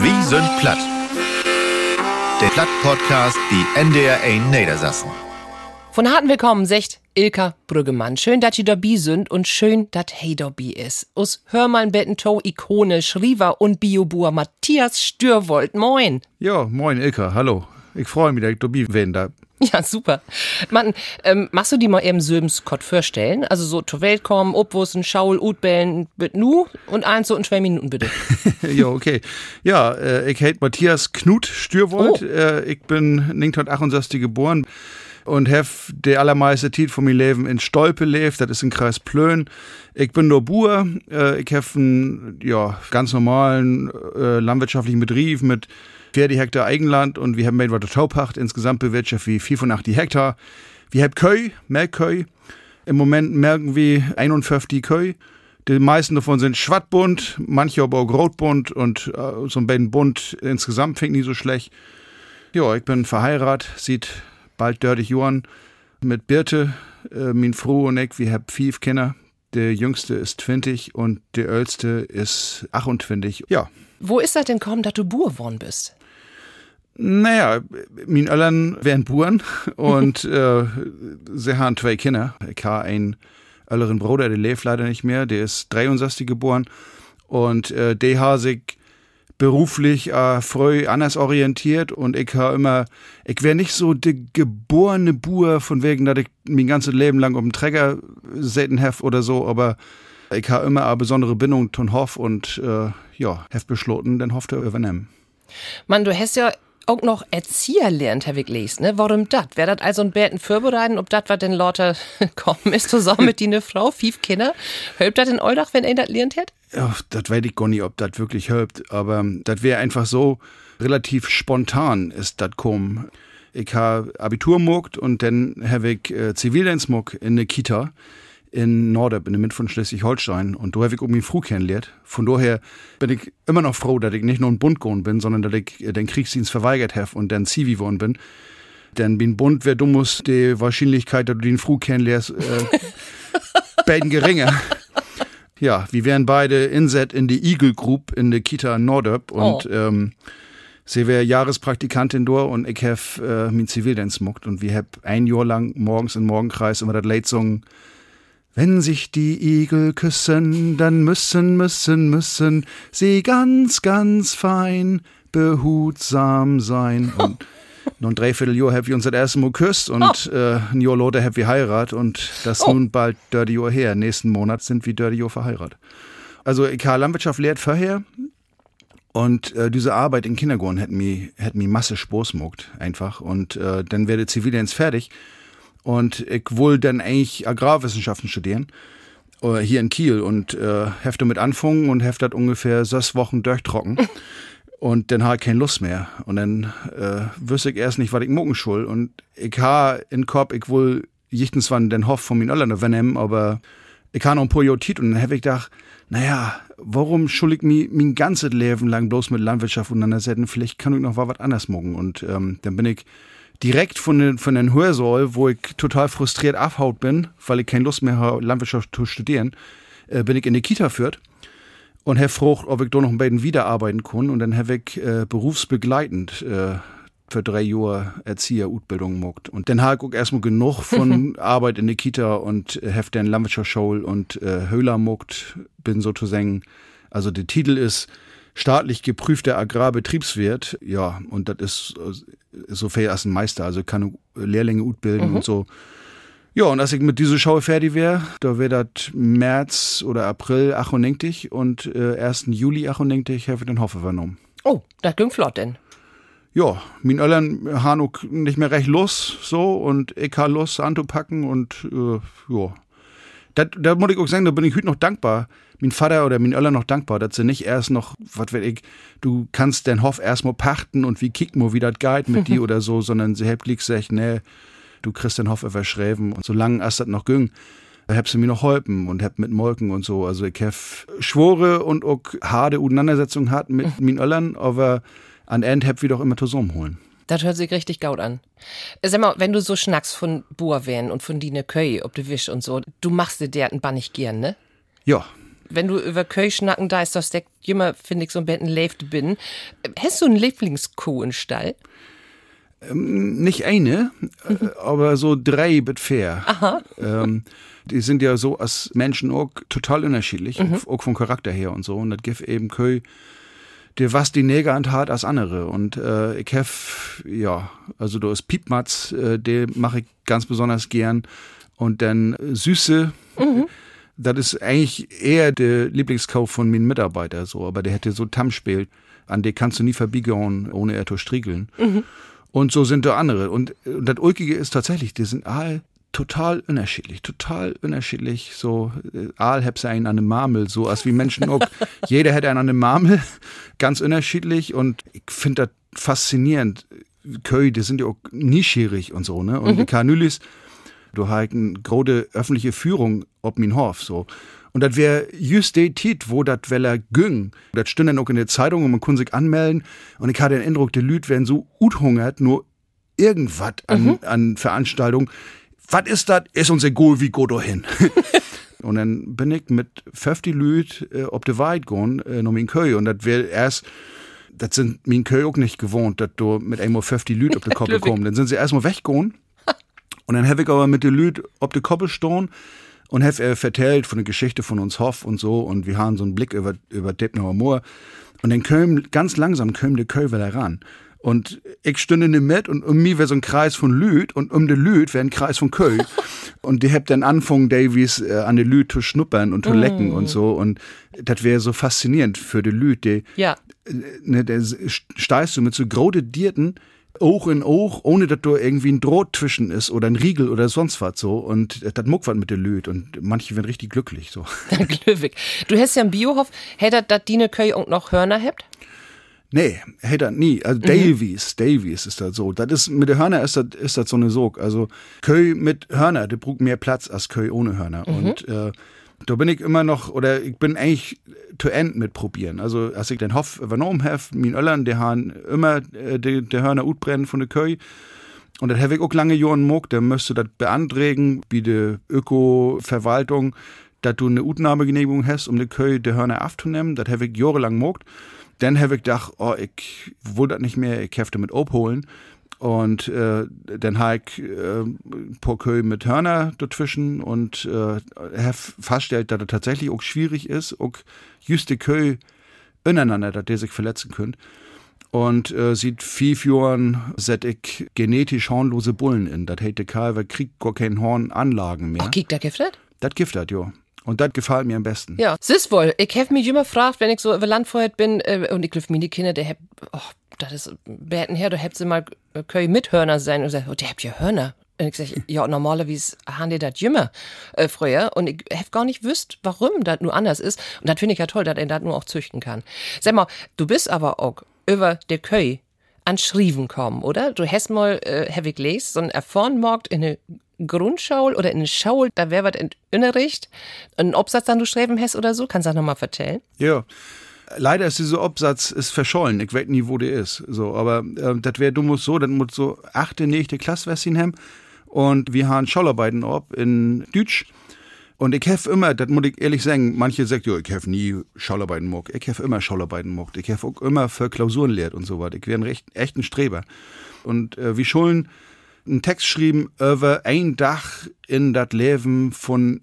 Wie sind platt? Der Platt-Podcast, die NDR 1 Niedersassen. Von harten Willkommen, secht Ilka Brüggemann. Schön, dass ihr dabei sind und schön, dass hey dabei ist. Us hör mal Bettentow Ikone, Schriever und Biobur Matthias Stürwold. Moin. Ja, moin Ilka, hallo. Ich freue mich, dass ich dabei bin. Da. Ja, super. Mann, ähm, machst du dir mal eben Söms Kott vorstellen? Also so zur Welt kommen, Obwussen, Schaul, Utbellen, mit nu und eins so in zwei Minuten bitte. ja, okay. Ja, äh, ich heiße Matthias Knut Stürwold. Oh. Äh, ich bin 1968 geboren und hef der allermeiste Zeit von meinem Leben in Stolpe lebt, das ist in Kreis Plön. Ich bin nur Buhr, äh, ich hef einen ja, ganz normalen äh, landwirtschaftlichen Betrieb mit 40 Hektar Eigenland und wir haben der Taupacht insgesamt bewirtschaftet wie 85 Hektar. Wir haben Köy, Melkköy. Im Moment merken wir 51 Köy. Die meisten davon sind schwattbunt, manche aber auch rotbunt und äh, so ein bisschen bunt insgesamt ich nicht so schlecht. Ja, ich bin verheiratet, sieht bald 30 Jahren mit Birte, äh, mein Frau und ich, wir haben fünf Kinder. Der jüngste ist 20 und der älteste ist 28. Ja. Wo ist das denn kaum, dass du Bur geworden bist? Naja, mein Eltern wären Buren und äh, sie haben zwei Kinder. Ich habe einen älteren Bruder, der lebt leider nicht mehr, der ist 63 geboren und äh, der hat sich beruflich äh, früh anders orientiert und ich habe immer, ich wäre nicht so der geborene Buhr von wegen, dass ich mein ganzes Leben lang um den Träger säten hef oder so, aber ich habe immer eine besondere Bindung zum Hof und äh, ja, hef beschlossen, den Hof zu übernehmen. Mann, du hast ja auch noch Erzieher lernt, ich gelesen, ne? Warum das? Wäre das also ein Beten vorbereiten, ob das was denn lauter kommen ist, zusammen mit die Frau, fünf Kinder? Hilft das in Oldach, wenn er das lernt hat? Ja, das weiß ich gar nicht, ob das wirklich hilft, aber das wäre einfach so relativ spontan ist das kommen. Ich habe Abitur muckt und dann habe ich äh, Zivildienst in der Kita in Nordep, in der Mitte von Schleswig-Holstein. Und da habe ich irgendwie früh kennengelernt. Von daher bin ich immer noch froh, dass ich nicht nur ein Bund geworden bin, sondern dass ich den Kriegsdienst verweigert habe und dann Zivi geworden bin. Denn bin Bund, wer dumm muss, die Wahrscheinlichkeit, dass du den früh kennenlernst, äh, beiden geringer. Ja, wir wären beide inset in die Eagle Group in der Kita in Nordep und oh. ähm, Sie wäre Jahrespraktikantin dort und ich habe äh, mein Zivildienst muckt und wir hab ein Jahr lang morgens im Morgenkreis immer das Lied singen, wenn sich die Igel küssen, dann müssen, müssen, müssen sie ganz, ganz fein behutsam sein. Und nun dreiviertel Jahr hab wir uns das erste Mal geküsst und oh. äh, ein Jahr loder hab wir heirat und das oh. nun bald dirty Jahr her. Nächsten Monat sind wir dirty Jahr verheiratet. Also ich habe Landwirtschaft lehrt vorher und äh, diese Arbeit in Kindergarten hat mir, hat mir Masse Spaß gemacht, einfach. Und äh, dann werde Zivildienst fertig. Und ich wollte dann eigentlich Agrarwissenschaften studieren, äh, hier in Kiel und äh, hefte mit anfangen und heftet ungefähr sechs Wochen durchtrocken. Und dann habe ich keine Lust mehr. Und dann äh, wüsste ich erst nicht, was ich mucken soll. Und ich habe in Kopf, ich will jichtens wann den Hoff von meinen Eltern übernehmen, aber ich habe noch ein paar Jahre. Und dann habe ich gedacht, naja, warum schuld ich mich mein ganzes Leben lang bloß mit Landwirtschaft und dann Vielleicht kann ich noch was anderes mucken. Und ähm, dann bin ich direkt von den, von den Hörsaal, wo ich total frustriert abhaut bin, weil ich keine Lust mehr habe, Landwirtschaft zu studieren, äh, bin ich in die Kita führt und habe gefragt, ob ich da noch ein bisschen wiederarbeiten kann. Und dann habe ich äh, berufsbegleitend äh, für drei Jahre Erzieher-Utbildung gemacht. Und dann habe ich auch erstmal genug von Arbeit in der Kita und habe dann Landwirtschaftsschule und äh, Höhler gemacht, bin sozusagen, also der Titel ist staatlich geprüfter Agrarbetriebswirt. Ja, und das ist äh, so fair als ein Meister, also kann Lehrlinge gut bilden mhm. und so. Ja, und als ich mit dieser Show fertig wäre, da wäre das März oder April 98 und äh, 1. Juli 98 habe ich den Hof übernommen. Oh, das ging flott denn. Ja, mein Eltern haben nicht mehr recht los, so, und ich habe Lust anzupacken und, äh, ja. Da muss ich auch sagen, da bin ich heute noch dankbar, mein Vater oder mein Öller noch dankbar, dass sie nicht erst noch, was weiß ich, du kannst den Hof erstmal pachten und wie kick mo wie das geht mit dir oder so, sondern sie hebt liegt sich, nee, du kriegst den Hof verschreiben und solange erst das noch ging, hab sie mir noch holpen und hab mit Molken und so. Also ich hab Schwore und auch harte Auseinandersetzungen hat mit min Öllern, aber an End hab wir doch immer zusammenholen. Das hört sich richtig gaut an. Sag mal, wenn du so schnackst von Boerwen und von Dine Köy, ob du wisch und so, du machst dir derten bannig gern, ne? Ja, wenn du über Köch schnacken da ist, das steckt immer, finde ich, so ein bisschen lebt bin. Hast du einen Lieblingskuh im Stall? Ähm, nicht eine, äh, aber so drei mit fair. Aha. Ähm, die sind ja so als Menschen auch total unterschiedlich, mhm. auch vom Charakter her und so. Und das gibt eben Köy, der was die Neger an hat als andere. Und äh, ich hef, ja, also du ist Piepmatz, äh, den mache ich ganz besonders gern. Und dann äh, Süße, mhm. Das ist eigentlich eher der Lieblingskauf von meinen Mitarbeitern so, aber der hätte so Tam spielt, an der kannst du nie verbiegen, ohne er zu striegeln. Mhm. Und so sind da andere. Und, und das Ulkige ist tatsächlich, die sind all total unterschiedlich, total unterschiedlich. So, äh, Aal hätte einen an der Marmel, so als wie Menschen auch. Jeder hätte einen an der Marmel, ganz unterschiedlich. Und ich finde das faszinierend. Köy, die sind ja auch nischierig und so, ne? Und mhm. die Kanülis, du hast eine große öffentliche Führung ob min Hof, so. Und das wäre just die Tit, wo das Weller güng. Das stünde dann auch in der Zeitung und man kann sich anmelden. Und ich hatte den Eindruck, die Lüd werden so uthungert, nur irgendwas an, mhm. an Veranstaltungen was ist das? Ist uns egal, wie go hin. und dann bin ich mit 50 Lüd äh, ob de Weit gehen, äh, noch in Köy. Und das wäre erst, das sind min Köy auch nicht gewohnt, dass du mit einmal 50 Lüd auf de Koppel kommst. Dann sind sie erstmal weggegangen. Und dann habe ich aber mit de Lüd ob de Koppel stehen und habe er vertellt von der Geschichte von uns Hoff und so. Und wir haben so einen Blick über, über Deppnauer Moor. Und dann kämen ganz langsam kämen die Köy ran. Und ich stünde in dem Met und um mir wäre so ein Kreis von Lüd und um den Lüd wäre ein Kreis von Köln. und die habt dann anfangen, Davies äh, an den Lüd zu schnuppern und zu mm. lecken und so. Und das wäre so faszinierend für den Lüd. Die, ja. Äh, ne, der steigst du mit so grode Dierten, Oog in Oog, ohne dass da irgendwie ein Droht zwischen ist oder ein Riegel oder sonst was so. Und das muckt was mit der Lüd und manche werden richtig glücklich so. Glücklich. Du hast ja im Biohof, hätte das Dine Köy und noch Hörner habt? Nee, hätte er nie. Also mhm. Davies, Davies ist das so. Das ist, mit der Hörner ist das, ist das so eine Sog. Also Köy mit Hörner, der braucht mehr Platz als Köy ohne Hörner. Mhm. Und äh, da bin ich immer noch, oder ich bin eigentlich to end mit probieren. Also, als ich den Hof übernommen habe, mein Öllern, der haben immer äh, der de Hörner utbrennen von der Köy. Und das habe ich auch lange Jahren mog, der müsste das beantragen, wie die Öko-Verwaltung, dass du eine Utnahmegenehmigung hast, um die Köy der Hörner aufzunehmen. Das habe ich jahrelang mogt. Dann habe ich gedacht, oh, ich will das nicht mehr, ich hefte mit abholen. Und äh, dann habe ich äh, Pokö mit Hörner dazwischen und äh, habe festgestellt, dass das tatsächlich auch schwierig ist, auch just die Kö ineinander, dass die sich verletzen können. Und äh, sieht viel Jahren set ich genetisch hornlose Bullen in. Das hätte Karl, kriegt gar kein Hornanlagen mehr. Ach, kriegt der giftet? Das giftet, ja. Und das gefällt mir am besten. Ja, sis wohl. Ich habe mich immer gefragt, wenn ich so über Land vorher bin, äh, und ich glaube, meine Kinder, der hab, oh, das ist Bärten her, da habt sie mal äh, mit Hörner sein und sagt, oh, der habt ja Hörner. Und ich sag, ja, normalerweise haben die das immer äh, früher. Und ich hab gar nicht wüsst, warum das nur anders ist. Und das finde ich ja toll, dass er das nur auch züchten kann. Sag mal, du bist aber auch über der Köy an Schriven kommen, oder? Du hast mal, äh, hab ich gelesen, so ein Erfahrungsmarkt in eine Grundschule oder in Schule, da wäre was in Unterricht, ein Obsatz dann du schreiben hast oder so, kannst du das nochmal vertellen? Ja. Leider ist dieser Obsatz ist verschollen. Ich weiß nie, wo der ist. So, aber äh, das wäre du musst so, das muss so achte, nächste Klasse haben. Und wir haben Schaularbeiten ob in Deutsch. Und ich habe immer, das muss ich ehrlich sagen, manche sagen, ja, ich habe nie Schaularbeiten mocht. Ich habe immer Schaularbeiten mocht. Ich habe auch immer für Klausuren lehrt und so weiter. Ich wäre ein recht, echt ein Streber. Und äh, wie Schulen einen Text geschrieben über ein Dach in das Leben von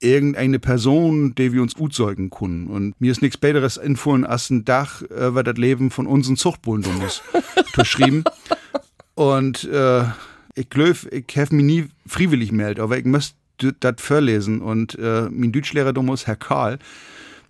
irgendeine Person, die wir uns gut säugen können. Und mir ist nichts Besseres empfohlen als ein Dach über das Leben von unseren Zuchtbullen geschrieben. Und äh, ich glaube, ich habe mich nie freiwillig meldet, aber ich müsste das verlesen. Und äh, mein Deutschlehrer damals, Herr Karl,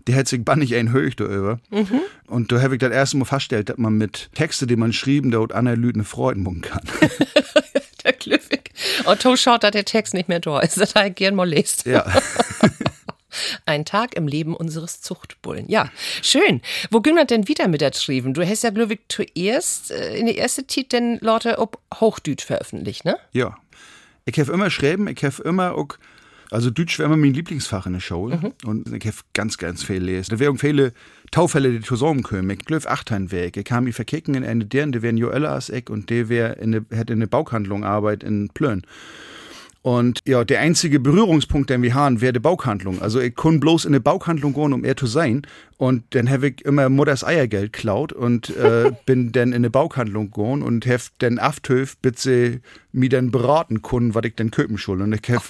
der hat sich bannig ein Höch darüber. Mhm. Und da habe ich das erste Mal festgestellt, dass man mit Texte, die man schrieben, dort Analyten Freuden machen kann. der Glückwig. Und to schaut, dass der Text nicht mehr da ist, dass er gern mal liest. Ja. Ein Tag im Leben unseres Zuchtbullen. Ja, schön. Wo ging das denn wieder mit der Schrieben? Du hast ja, glaube zuerst äh, in der ersten Zeit denn Leute ob Hochdütsch veröffentlicht, ne? Ja. Ich habe immer schreiben, ich habe immer auch also Deutsch wäre immer mein Lieblingsfach in der Schule. Mhm. Und ich habe ganz, ganz viel gelesen. Da wären viele Taufälle, die zusammenkommen. Ich glaube, achtern Weg. Ich kam mich verkicken in eine deren, die wären Joella als Eck und der wäre in der, hätte in der Bauhandlung Arbeit in Plön. Und ja, der einzige Berührungspunkt, den wir haben, wäre die Bauhandlung. Also ich kann bloß in eine Bauhandlung gehen, um er zu sein. Und dann habe ich immer Mutters Eiergeld klaut und äh, bin dann in eine Bauhandlung gegangen und habe dann aftöf, bis sie mir dann beraten können, was ich denn köpen soll. Und ich habe,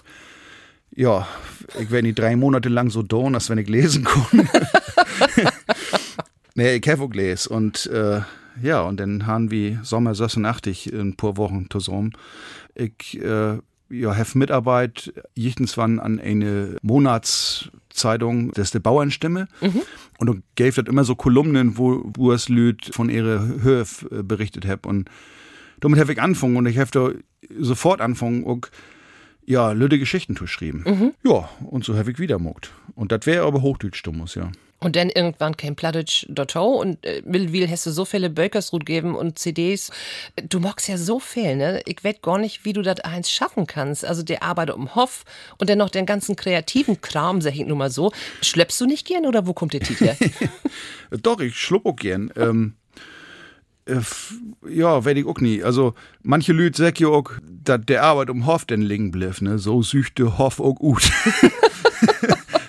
ja, ich werde nicht drei Monate lang so down, als wenn ich lesen kann. nee, ich habe auch gelesen. Und äh, ja, und dann haben wir Sommer 86 in ein paar Wochen zusammen. Ich äh, ja, habe Mitarbeit jichtenswann an eine Monatszeitung, das ist die Bauernstimme. Mhm. Und du gäf das immer so Kolumnen, wo, wo es Lüd von ihre Höhe äh, berichtet hab. Und damit habe ich angefangen und ich habe da sofort angefangen und ja, lüde Geschichten zu schreiben. Mhm. Ja, und so habe ich wieder muckt. Und das wäre aber Hochdeutsch, muss ja. Und dann irgendwann came Plattdeutsch Dotto und äh, will hast du so viele Bökersrut geben und CDs. Du magst ja so viel, ne? Ich weiß gar nicht, wie du das eins schaffen kannst. Also der Arbeit um Hoff und dann noch den ganzen kreativen Kram, sag ich nur mal so. Schleppst du nicht gern oder wo kommt der Titel? Doch, ich schlupp auch gern. Ähm äh, ja, werde ich auch nie. Also, manche Leute sagen ja auch, dass der Arbeit um Hoff denn liegen bleibt, ne? So süchte Hoff auch gut.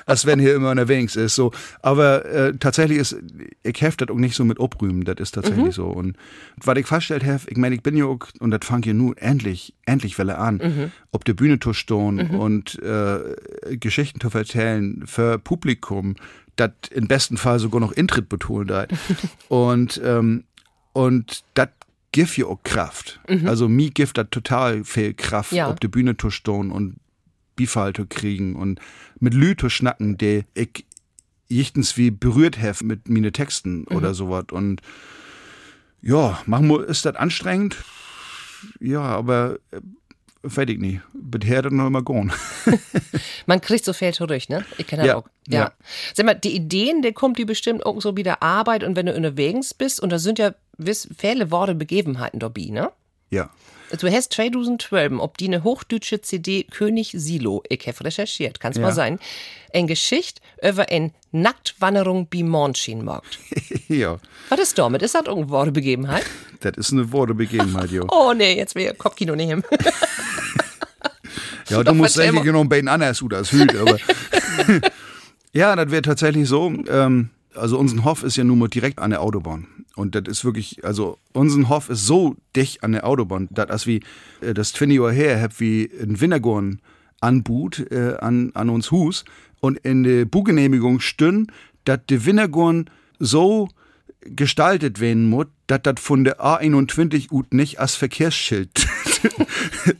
als wenn hier immer unterwegs ist. So. Aber äh, tatsächlich ist, ich heft das auch nicht so mit obrühmen, das ist tatsächlich mhm. so. Und was ich feststellt habe, ich meine, ich bin ja auch, und das fangt ja nur endlich, endlich Welle an, mhm. ob der Bühne zu stehen mhm. und äh, Geschichten zu erzählen für Publikum, das im besten Fall sogar noch Intritt betont hat. und ähm, und das gibt ja auch Kraft. Mhm. Also mir gibt das total viel Kraft, ja. ob die Bühne zu stehen und Beifall zu kriegen und mit Lüte schnacken, der ich jichtens wie berührt hef mit meine Texten mhm. oder sowas. Und ja, machen ist das anstrengend? Ja, aber äh, fertig nie. Bisher dann noch immer gehen. Man kriegt so viel zurück, ne? Ich kenne das ja, auch. Ja. ja. Sag mal, die Ideen, die kommt die bestimmt auch so wie der Arbeit und wenn du unterwegs bist und da sind ja viele Worte Begebenheiten dabei, ne? Ja. Du hast 2012, ob die eine hochdeutsche CD König Silo, ich habe recherchiert, kann's ja. mal sein, ein Geschicht über eine Nacktwanderung bei Mondschenmarkt. ja. Was ist damit? Ist das irgendeine Wortebegebenheit? das ist eine Wortebegebenheit, jo. oh nee, jetzt will ich Kopfkino nehmen. ja, du musst eigentlich noch ein bisschen anders oder das Hüt, aber. ja, das wäre tatsächlich so. Ähm, also unser Hof ist ja nun mal direkt an der Autobahn. Und das ist wirklich, also unser Hof ist so dicht an der Autobahn, dass als wir äh, das 20 Uhr her hab wie in Wintergorn anbut äh, an, an uns Hus und in der Bugenehmigung stünd, dass der Wintergorn so gestaltet werden muss, dass das von der A21 ut nicht als Verkehrsschild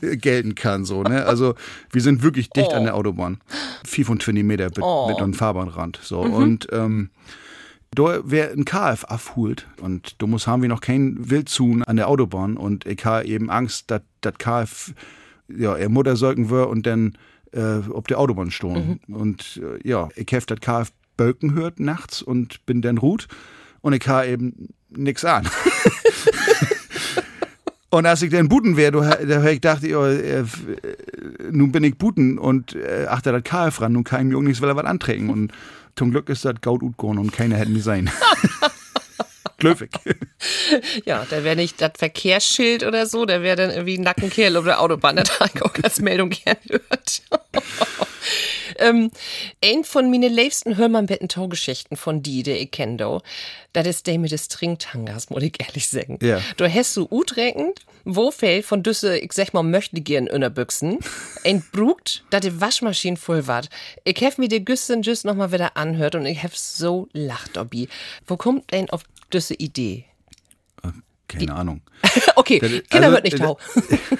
gelten kann. So, ne? Also wir sind wirklich dicht oh. an der Autobahn. 25 Meter mit, oh. mit einem Fahrbahnrand. So. Mhm. Und ähm, da wäre ein KF abholt und da muss haben wir noch kein Wildzun an der Autobahn und ich habe eben Angst, dass das KF ja er Mutter sorgen wird und dann äh, auf der Autobahn stehen. Mhm. Und äh, ja, ich habe das KF Bölken hört nachts und bin dann ruht und ich habe eben nix an. und als ich dann Buten wäre, da habe ich gedacht, oh, äh, nun bin ich Buten und äh, achte das KF ran, nun kann ich mir auch nichts, weil er was anträgen und zum Glück ist das Gaut utgorn und keiner hätte nie sein. Glöwig. Ja, da wäre nicht das Verkehrsschild oder so, da wäre dann irgendwie ein Nackenkerl auf der Autobahn, der auch als Meldung gern hört. ähm, ein von meinen liebsten Hörmann-Bettentau-Geschichten von die, der ich kenne, das ist der mit des Trinktangas, muss ich ehrlich sagen. Ja. Du hast so utreckend, wo fällt von düsse, ich sag mal, möchte gern ein Brugt, da die Waschmaschine voll war. Ich hab mir die Güssen just noch mal wieder anhört und ich hab so lacht, Dobby. Wo kommt denn auf düsse Idee? Äh, keine Die, Ahnung. okay, das, Kinder also, wird nicht tau.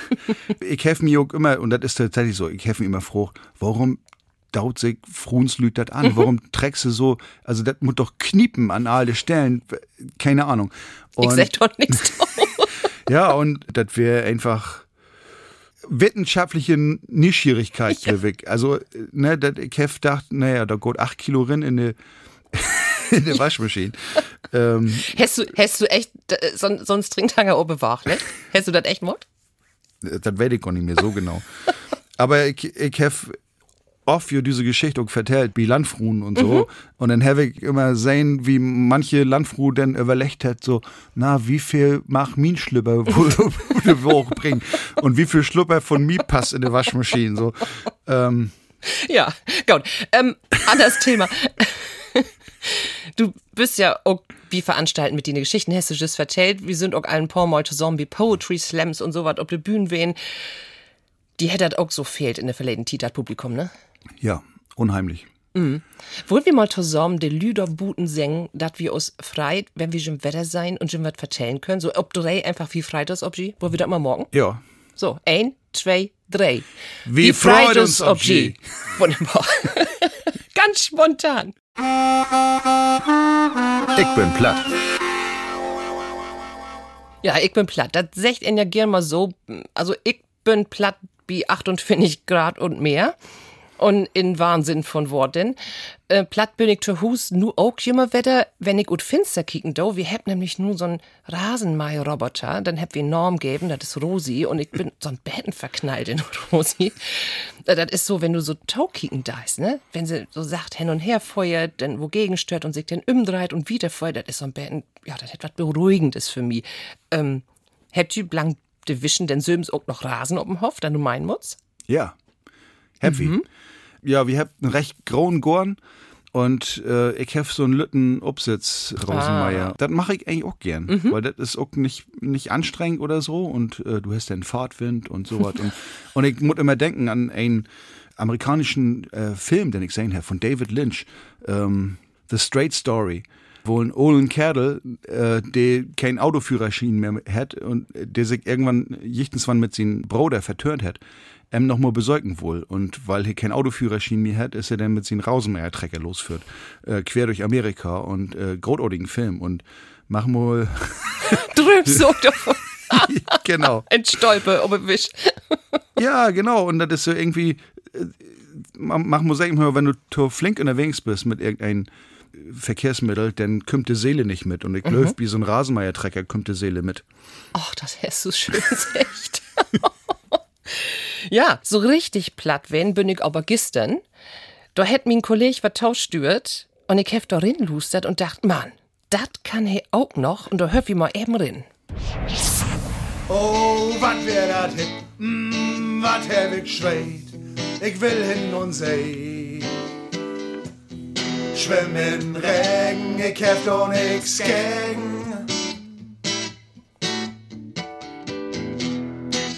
ich helfe mir auch immer, und das ist tatsächlich so, ich helfe mir immer froh, warum daut sich Fruenslüt das an? Mhm. Warum trägst du so, also das muss doch kniepen an alle Stellen, keine Ahnung. Und, ich sag doch nichts Ja, und das wäre einfach wissenschaftliche Nischierigkeit ja. Also, ne, dat, ich hab gedacht, naja, da geht acht Kilo rein in eine in der Waschmaschine. ähm, hast, du, hast du echt so, so einen Stringtanger oben wach, ne? Hast du das echt gemacht? Das weiß ich gar nicht mehr so genau. Aber ich, ich habe oft für diese Geschichte auch vertellt, wie Landfruhen und so. Mhm. Und dann habe ich immer sehen, wie manche Landfruhe dann überlegt hat, so, na, wie viel mach mein Schlüpper wo du Woche bringen? Und wie viel Schlüpper von mir passt in der Waschmaschine, so. Ähm. Ja, gut. Ähm, anderes Thema. Du bist ja auch wie veranstalten mit den Geschichten hessisches vertellt. Wir sind auch ein paar Mal zusammen wie Poetry Slams und so was auf der Bühne wehen. Die hätte auch so fehlt in der verleden Titat Publikum, ne? Ja, unheimlich. Mhm. Wollen wir mal zusammen die Lüderbuten singen, dass wir uns frei, wenn wir im Wetter sein und schon was vertellen können? So ob drei einfach wie frei das, ob sie? Wollen wir das mal morgen? Ja. So, ein, zwei, drei. Wie, wie freut uns, ob sie? Wunderbar. Ganz spontan. Ich bin platt. Ja, ich bin platt. Das sagt ihn ja gern mal so. Also, ich bin platt wie 48 Grad und mehr und in Wahnsinn von Worten. Äh, platt bin ich zu Hus nu auch immer Wetter, wenn ich gut finster kicken do. Wir hab nämlich nur so einen Rasenmäher-Roboter, dann hab wir Norm geben, das ist Rosi und ich bin so ein Betten verknallt in Rosi. Äh, das ist so, wenn du so Taukicken da ist, ne? Wenn sie so sagt, hin und her feuert, dann wogegen stört und sich dann umdreht und wieder feuert, das ist so ein Betten, ja, das hat was Beruhigendes für mich. Ähm, habt ihr blank de Wischen denn Söms auch noch Rasen dem Hof, dann du meinen musst? Ja. Happy. Mhm ja, wir haben einen recht grauen Gorn und äh, ich habe so einen Lütten Upsitz Rosenmeier. Ah. Das mache ich eigentlich auch gern, mhm. weil das ist auch nicht, nicht anstrengend oder so und äh, du hast dann Fahrtwind und sowas. und, und ich muss immer denken an einen amerikanischen äh, Film, den ich gesehen habe, von David Lynch, ähm, The Straight Story wo ein Olin Kerl, äh, der kein Autoführerschein mehr hat und der sich irgendwann jichtenswann mit seinem Bruder vertört hat em noch mal besäugen wohl. Und weil hier kein Autoführerschein mehr hat, ist er dann mit seinem Rausenmeier-Trecker losführt. Äh, quer durch Amerika und äh, großartigen Film. Und mach mal. Drübst so davon. genau. Ein Stolpe, ob Wisch. ja, genau. Und das ist so irgendwie, äh, mach mal sagen, wenn du flink unterwegs bist mit irgendeinem Verkehrsmittel, dann kommt die Seele nicht mit. Und ich mhm. löf wie so ein Rasenmeier-Trecker, kommt die Seele mit. Ach, das hast du schön echt. Ja, so richtig platt wen bin ich aber gestern. Da hätt mein Kollege was tauschtürt und ich hef da lustert und dacht, Mann, dat kann he auch noch und da hör ich mal eben rin. Oh, wat wär dat hit, mm, wat hab ich schweit, ich will hin und seh. Schwimmen Regen, ich hef doch nix gegen.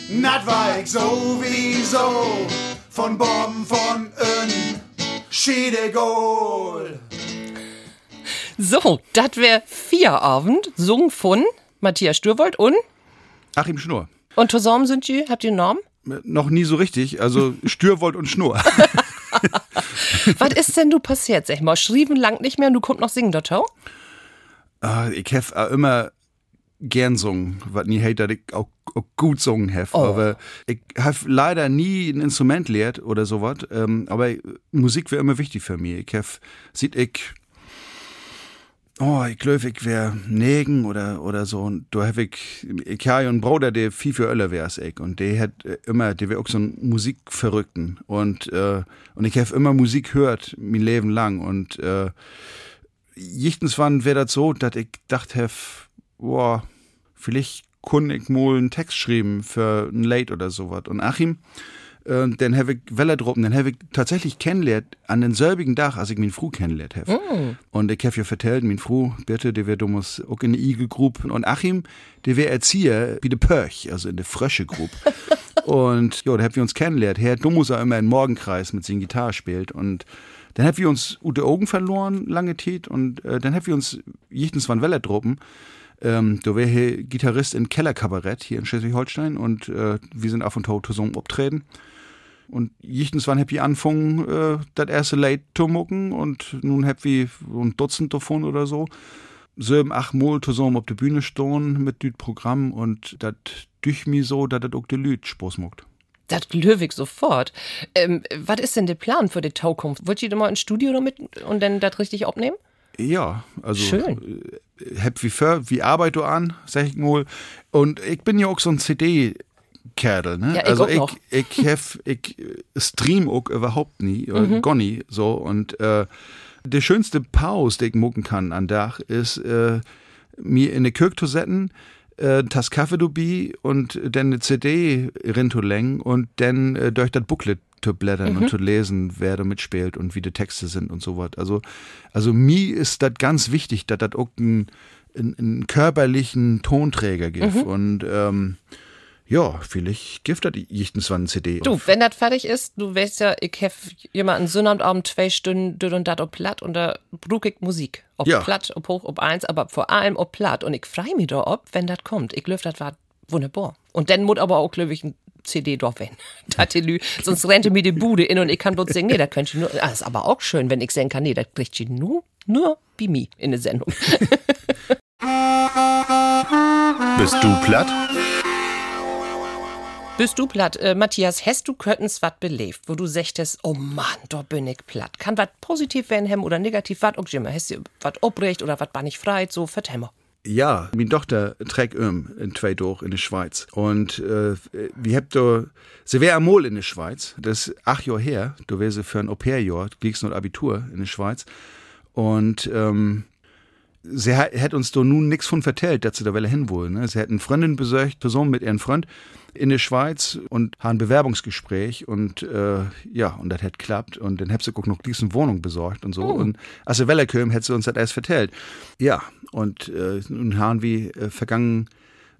Nat war ich sowieso von Bomben von Ön, Schiedegol. So, das wär vier Abend, sung von Matthias Stürwold und Achim Schnur. Und zusammen sind die, habt ihr einen Namen? Noch nie so richtig, also Stürwold und Schnur. Was ist denn du passiert, sag mal? Schrieben lang nicht mehr und du kommst noch singen, dort uh, Ich hef immer gern sungen, was nie hätte, dass ich auch, auch gut sungen habe. Oh. Aber ich habe leider nie ein Instrument lehrt oder sowas. Ähm, aber Musik wäre immer wichtig für mich. Ich habe, sieht ich, oh, ich glaube, ich wäre Negen oder, oder so. Und da habe ich, ich habe einen Bruder, der viel für Öller wäre als ich. Und der hat immer, der wäre auch so ein Musikverrückten. Und, äh, und ich habe immer Musik gehört, mein Leben lang. Und, äh, jichtens wann das so, dass ich dachte, boah, vielleicht kann ich mal einen Text schreiben für ein Late oder sowas. Und Achim, äh, den habe ich Welledruppen, den habe ich tatsächlich kennengelernt an den selbigen Tag, als ich mich Fru kennengelernt habe. Mm. Und ich habe ja vertellt, mein Fru, bitte, der wäre damals auch in der Igel-Group. Und Achim, der wäre Erzieher wie der Pörch, also in der Frösche-Group. und ja, da haben wir uns kennengelernt. Herr Dummus immer im Morgenkreis mit seiner Gitarre spielt und dann haben wir uns Ute Augen verloren, lange Zeit, und äh, dann haben wir uns jichtens van Welledruppen ähm, da wäre hier Gitarrist in Kellerkabarett hier in Schleswig-Holstein und äh, wir sind auf und zu zusammen abtreten. Und jichtens wann hab ich angefangen, äh, das erste Late zu mucken und nun hab ich ein Dutzend davon oder so. Sieben, acht Mal zusammen auf der Bühne stehen mit dem Programm und das durch mich so, dass das auch die Leute Spaß macht. Das löwig sofort. Ähm, was ist denn der Plan für die Zukunft? Wollt ihr mal ins Studio damit und dann das richtig abnehmen? Ja, also Schön. Äh, hab wie für, wie arbeite du an, sag ich mal. Und ich bin ja auch so ein CD Kerl, ne? Ja, ich also ich, ich, hef, ich stream auch überhaupt nie, oder Mhm. gar nie, so. Und äh, die schönste Pause, die ich mucken kann an Dach, ist, äh, mir in die Kirche zu setzen, äh, das Kaffee dabei und dann eine CD längen und dann äh, durch das Booklet zu blättern Mhm. und zu lesen, wer da mitspielt und wie die Texte sind und so was. Also, also mir ist das ganz wichtig, dass das auch einen, einen, einen körperlichen Tonträger gibt. Mhm. Und ähm, ja, vielleicht gibt das eine CD. Du, auf. wenn das fertig ist, du weißt ja, ich hab jemanden Sonnabendabend zwei Stunden dünn und dat ob platt und da ich Musik. Ob Ja. platt, ob hoch, ob eins, aber vor allem ob platt. Und ich freu mich da ob, wenn das kommt. Ich löf, das war wunderbar. Und dann muss aber auch, glaube ich, ein CD doch wenn. Dat die Lü, sonst rente mir die Bude in und ich kann bloß singen. Nee, das könnte ich nur, ah, ist aber auch schön, wenn ich singen kann. Nee, das kriegt sie nur, nur wie mir in der Sendung. Bist du platt? Bist du platt? Äh, Matthias, hast du Köttens wat belebt, wo du sagtest, oh Mann, da bin ich platt. Kann wat positiv werden hem oder negativ, wat auch immer. Hast du wat obrecht oder wat war nicht frei, so mal. Ja, meine Tochter trägt um in zwei durch in der Schweiz. Und äh, wir habt da, sie wäre einmal in der Schweiz, das ist acht Jahre her, da wäre sie für ein Au-pair-Jahr, kriegst noch Abitur in der Schweiz. Und ähm, sie hat, uns da nun nichts von vertellt, dass sie da Welle hin wollen. Ne? Sie eine Freundin besorgt, Person mit ihrem Freund in der Schweiz und haben ein Bewerbungsgespräch und äh, ja, und das hat klappt und dann hat sie auch noch diese Wohnung besorgt und so. Und als sie Welle kam, hat sie uns das erst vertellt. Ja, und äh, nun haben wir äh, vergangenen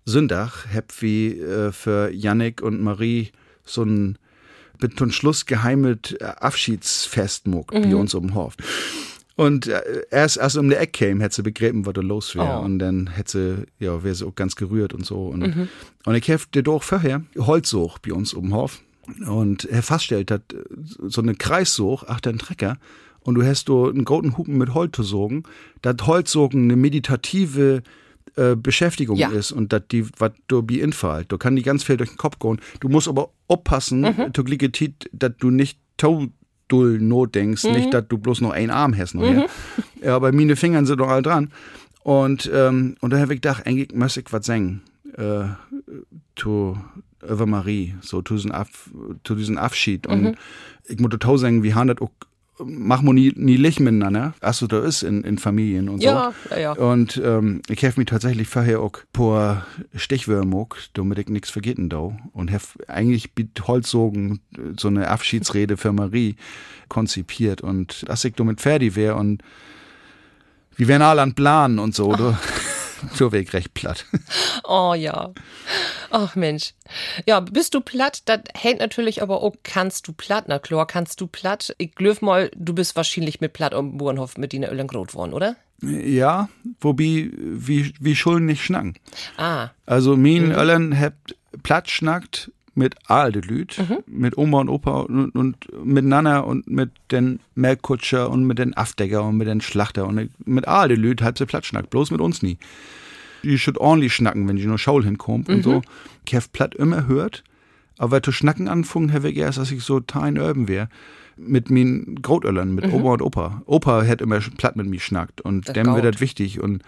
Sonntag, hab wir äh, für Yannick und Marie so ein mit zum Schluss geheimet äh, Abschiedsfest muckt bei uns um den Hof. Und äh, erst als um die Ecke kam, hätte sie begriffen, was da los wäre. Oh. Und dann hätte sie, ja, wäre sie auch ganz gerührt und so. Und, und ich habe doch vorher Holzsuch bei uns den Hof. Und er feststellt, dass äh, so eine Kreissuch, ach, den Trecker, und du hast du einen großen Hupen mit Holz zu sogen, dass Holzsogen eine meditative äh, Beschäftigung Ja. ist und dass die, was du bei infällt. Du kann die ganz viel durch den Kopf gehen. Du musst aber aufpassen, mhm. dass du nicht dull not denkst, nicht, dass du bloß noch einen Arm hast. Her. Ja, aber meine Fingern sind doch all dran. Und, ähm, und da habe ich gedacht, eigentlich muss ich was singen. Äh, zu über Marie, so zu diesem, Abschied. Und ich muss total sagen, wie haben das auch, machen wir nie, nie Licht miteinander, als so da ist in, in Familien und Ja, so. ja, ja. Und ähm, ich habe mich tatsächlich vorher auch paar Stichwürmer damit ich nichts vergessen da. Und habe eigentlich mit Holzsogen so eine Abschiedsrede für Marie konzipiert. Und dass ich damit fertig wäre und wie wären alle an Planen und so, du, so weg recht platt. Oh ja. Ach Mensch. Ja, bist du platt? Das hält natürlich aber auch, kannst du platt? Na klar, kannst du platt. Ich glaub mal, du bist wahrscheinlich mit platt am Burenhof mit Dina Ölen groß worden, oder? Ja, wobei, wie, wie Schulden nicht schnacken. Ah, Also, mein Öllern habt platt schnackt mit alte Lüt, mit Oma und Opa und, und miteinander und mit den Melkkutscher und mit den Afdecker und mit den Schlachter und mit alte Lüt hat sie platt schnackt, bloß mit uns nie. Die should ordentlich schnacken, wenn die nur Schaul hinkommt und so. Ich hab platt immer hört, aber zu schnacken anfangen habe ich erst, als ich so tein Urban wäre. Mit meinen Grotöllern, mit Oma und Opa. Opa hat immer platt mit mir schnackt und Das dem Gaut. das wichtig und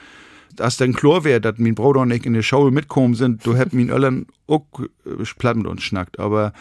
als dann klar wäre, dass mein Bruder und ich in der Show mitkommen sind, du hätt mein Öllern auch äh, platt mit uns schnackt. Aber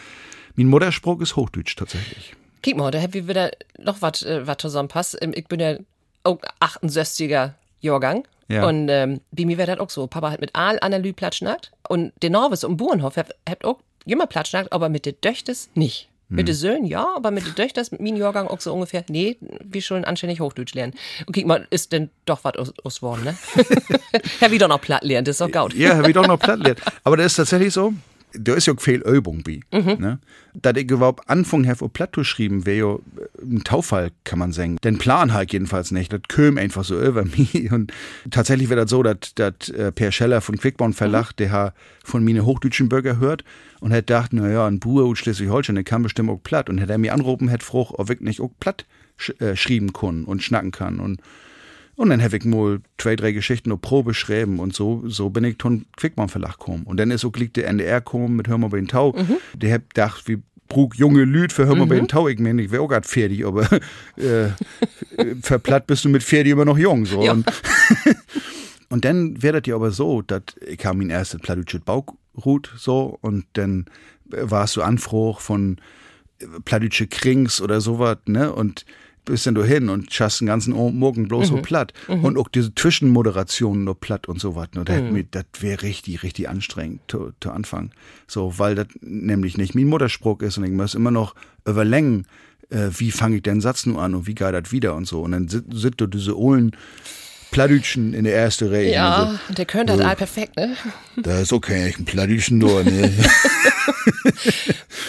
mein Mutterspruch ist Hochdeutsch tatsächlich. Guck mal, da hab ich wieder noch was äh, zusammenpasst. Ähm, Ich bin ja auch 68er Jahrgang. Ja. Und ähm, bei mir wäre das auch so. Papa hat mit Aal Analy platschnackt. Und der Norwes um Burenhof hat, hat auch immer platschnackt, aber mit den Döchters nicht. Mit den Söhnen ja, aber mit den Döchters, mit meinem Jahrgang auch so ungefähr, nee, wir sollen anständig Hochdeutsch lernen. Und guck mal, ist denn doch was aus, aus worden, ne? ja, wieder noch platt lernen, das ist doch gaut. Ja, habe ich doch noch platt gelernt. Aber das ist tatsächlich so, da ist ja auch viel Übung bei. Ne? Dass ich überhaupt anfangen habe, auf platt zu schreiben, wäre ja ein Taufall, kann man sagen. Den Plan halt jedenfalls nicht. Das käme einfach so über mich. Und tatsächlich wäre das so, dass, dass äh, Per Scheller von Quickborn Verlag, der hat von mir hochdeutschen Bürger hört und hat gedacht, naja, ein Bauer aus Schleswig-Holstein, der kann bestimmt auch platt. Und hätte er mir anrufen, hätte froh, ob ich nicht auch platt sch äh, schreiben kann und schnacken kann. Und und dann habe ich mal zwei, drei Geschichten noch Probe schreiben und so, so bin ich zum Quickmann Verlag gekommen. Und dann ist auch gleich der NDR gekommen mit Hör mal bei den Tau. Der hab gedacht, wie brug junge Lüd für Hör mal bei den Tau. Ich meine, ich wäre auch grad fertig, aber äh, verplatt bist du mit fertig immer noch jung. So. Ja. Und, und dann das ja aber so, dass ich habe mein erstes plattdeutsches Bau Ruth so und dann warst du Anfruch von plattdeutsche Krings oder sowas, ne? Und bist dann du hin und schaust den ganzen Morgen bloß so platt. Und auch diese Zwischenmoderationen nur platt und sowas. Ne? Das, mhm. das wäre richtig, richtig anstrengend zu, zu Anfang. So, weil das nämlich nicht mein Mutterspruch ist und ich muss immer noch überlängen, äh, wie fange ich den Satz nur an und wie geht das wieder und so. Und dann sind, du diese Ohlen Plattdütschen in der ersten Reihe. Ja, so, der könnte das all perfekt, ne? Da ist okay, ich ein Plattdütschen nur, ne?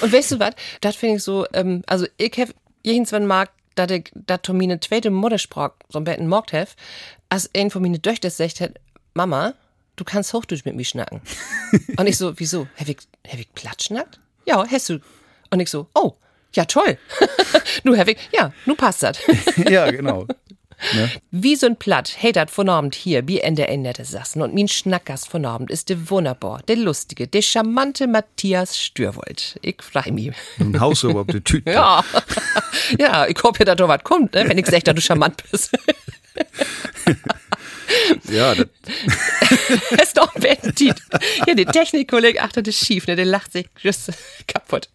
und weißt du was? Das finde ich so, ähm, also ich habe irgendwann mag, dass ich, dass meine zweite Muttersprache so ein bisschen mockt habe, als ein von meinen Töchtern sagt hat, Mama, du kannst Hochdeutsch mit mir schnacken. und ich so, wieso? Hab ich, hab ich platt schnackt? Ja, hast du. Und ich so, oh, ja toll. nu hab ich, ja, nu passt das. ja, genau. Ne? Wie so ein Platt, hey, dat von Abend hier, wie in der Ende saßen und mein Schnackgast von Abend ist der wunderbar, der lustige, der charmante Matthias Stürwold. Ich freu mich. Ein Haus über die Tüte. Ja. ja, ich hoffe, dass da was kommt, ne, wenn ich sage, dass du charmant bist. ja, das ist doch Appetit. Ja, der Technikkollege achtet es schief, ne, der lacht sich kaputt.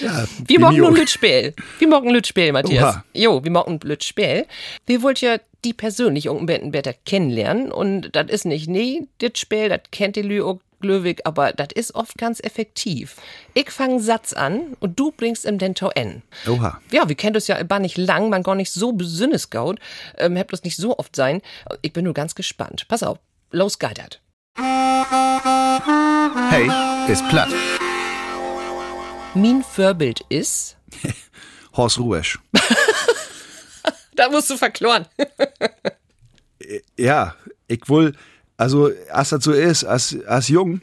Ja, wir machen ein Lütspiel. Wir machen ein Lütspiel, Matthias. Oha. Jo, wir machen ein Lütspiel. Wir wollten ja die persönlich irgendein besser kennenlernen und das ist nicht, nee, das Spiel, das kennt die Lü auch Glöwig, aber das ist oft ganz effektiv. Ich fange einen Satz an und du bringst ihm den Tau N. Oha. Ja, wir kennen das ja immer nicht lang, man gar nicht so besinnesgaut, ähm, habt das nicht so oft sein. Ich bin nur ganz gespannt. Pass auf, los geitert. Hey, ist platt. Mein Vorbild ist Horst Ruesch. da musst du verkloren. ja, ich will also, als das so ist, als, als jung,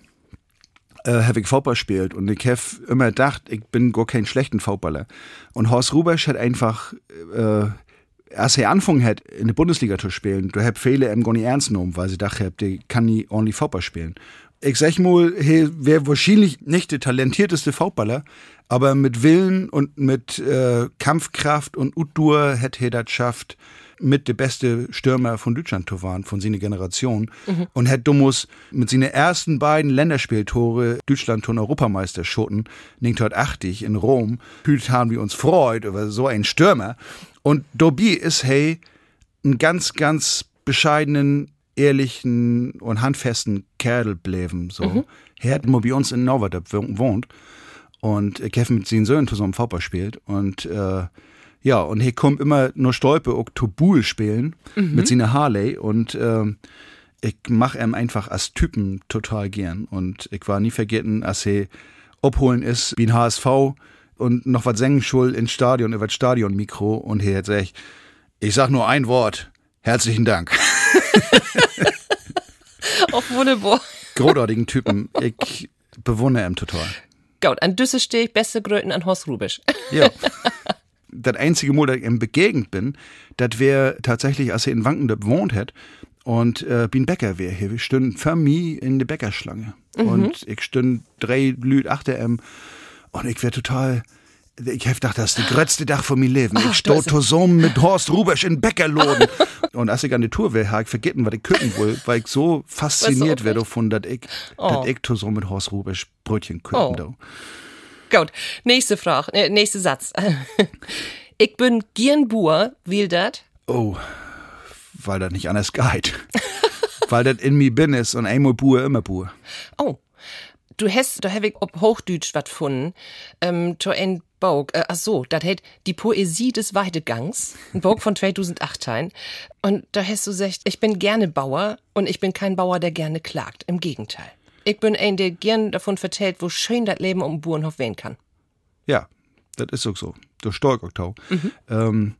äh, habe ich Fußball gespielt und ich habe immer gedacht, ich bin gar kein schlechter Fußballer. Und Horst Rubesch hat einfach, äh, als er angefangen hat, in der Bundesliga zu spielen, du hast viele ihm gar nicht ernst genommen, weil sie dachten, der kann nie ordentlich Fußball spielen. Ich sag mal, er wäre wahrscheinlich nicht der talentierteste Fußballer, aber mit Willen und mit äh, Kampfkraft und Utdur hätte er das geschafft, mit der beste Stürmer von Deutschland waren, von seiner Generation. Mhm. Und hat Dummus mit seinen ersten beiden Länderspieltore Deutschland von Europameister schoten, 1980 in Rom. Hüt haben wir uns freut über so einen Stürmer. Und Dobi ist, hey, ein ganz, ganz bescheidenen, ehrlichen und handfesten Kerl bleiben. So. Mhm. Er hat bei uns in Novadab wohnt und Kevin mit seinen Söhnen zusammen Fußball spielt und äh, ja, und hier kommt immer nur Stolpe auch Tobul spielen mhm. mit seiner Harley und äh, ich mache ihm einfach als Typen total gern. Und ich war nie vergessen, als er abholen ist wie ein HSV und noch was singen schul ins Stadion über das Stadionmikro und hier jetzt ich, ich sag nur ein Wort. Herzlichen Dank. Auf wunderbar. Großartigen Typen. Ich bewundere ihn total. Gut, an Düsse stehe ich beste Gröten an Horst Rubisch. Ja. das einzige Mal, dass ich ihm begegnet bin, das wäre tatsächlich, als er in Wanken gewohnt hat und äh, bin Bäcker wäre hier. Wir stünden für mich in der Bäckerschlange. Mhm. Und ich stünd drei Lüd achter ihm und ich wäre total ich hab gedacht, das ist die größte Dach von meinem Leben. ich stehe zusammen mit Horst Rubesch in Bäckerloden. und als ich an die Tour wäre, habe ich vergessen, was ich kütten will, weil ich so fasziniert werde davon, dass ich, oh. dass ich zusammen mit Horst Rubesch Brötchen kütten. Oh. Gut, nächste Frage, äh, nächster Satz. ich bin gern Buhr, will dat? Oh, weil das nicht anders geht. weil das in mir bin ist und einmal Buhr, immer Buhr. Oh, du hast, da hab ich ob Hochdeutsch wat gefunden, ähm, to ein Buch, äh, ach so, das heißt die Poesie des Weidegangs, ein Buch von 2008 teilen. Und da hast du gesagt, ich bin gerne Bauer und ich bin kein Bauer, der gerne klagt. Im Gegenteil. Ich bin ein, der gern davon vertellt, wo schön das Leben um Burenhof wehen kann. Ja, das ist auch so. Der Storkoktau. Mhm. Ähm,